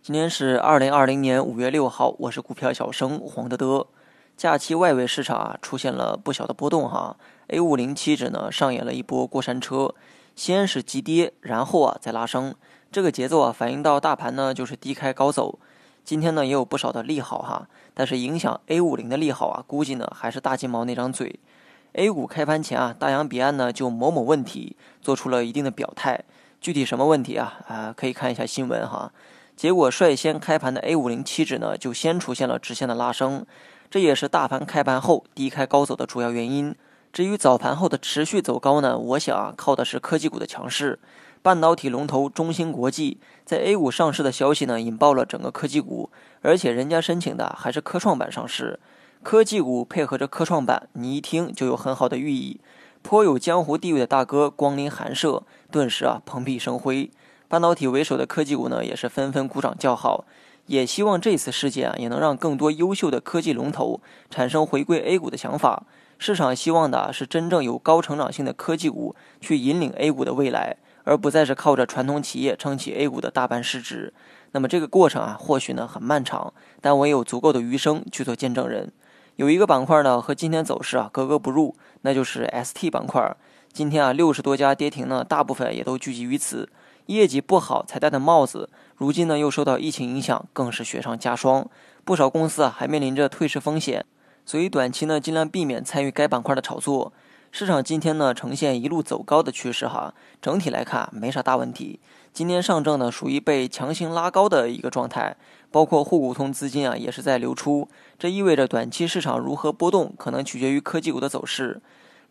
今天是二零二零年五月六号，我是股票小生黄德德。假期外围市场啊出现了不小的波动哈，A 五零期指呢上演了一波过山车，先是急跌，然后啊再拉升，这个节奏啊反映到大盘呢就是低开高走。今天呢也有不少的利好哈，但是影响 A 五零的利好啊，估计呢还是大金毛那张嘴。A 股开盘前啊，大洋彼岸呢就某某问题做出了一定的表态，具体什么问题啊？啊，可以看一下新闻哈。结果率先开盘的 A 五零期指呢就先出现了直线的拉升。这也是大盘开盘后低开高走的主要原因。至于早盘后的持续走高呢，我想啊，靠的是科技股的强势。半导体龙头中芯国际在 A 股上市的消息呢，引爆了整个科技股，而且人家申请的还是科创板上市。科技股配合着科创板，你一听就有很好的寓意。颇有江湖地位的大哥光临寒舍，顿时啊蓬荜生辉。半导体为首的科技股呢，也是纷纷鼓掌叫好。也希望这次事件啊，也能让更多优秀的科技龙头产生回归 A 股的想法。市场希望的是真正有高成长性的科技股去引领 A 股的未来，而不再是靠着传统企业撑起 A 股的大半市值。那么这个过程啊，或许呢很漫长，但我也有足够的余生去做见证人。有一个板块呢和今天走势啊格格不入，那就是 ST 板块。今天啊六十多家跌停呢，大部分也都聚集于此。业绩不好才戴的帽子，如今呢又受到疫情影响，更是雪上加霜。不少公司啊还面临着退市风险，所以短期呢尽量避免参与该板块的炒作。市场今天呢呈现一路走高的趋势哈，整体来看没啥大问题。今天上证呢属于被强行拉高的一个状态，包括沪股通资金啊也是在流出，这意味着短期市场如何波动，可能取决于科技股的走势。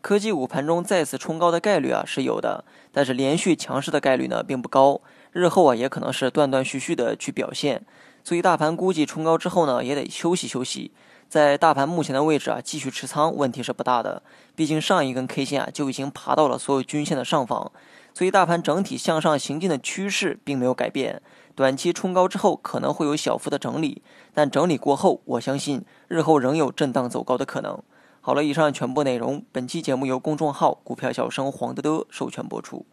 科技股盘中再次冲高的概率啊是有的，但是连续强势的概率呢并不高，日后啊也可能是断断续续的去表现，所以大盘估计冲高之后呢也得休息休息，在大盘目前的位置啊继续持仓问题是不大的，毕竟上一根 K 线啊就已经爬到了所有均线的上方，所以大盘整体向上行进的趋势并没有改变，短期冲高之后可能会有小幅的整理，但整理过后我相信日后仍有震荡走高的可能。好了，以上全部内容。本期节目由公众号“股票小生黄德德”授权播出。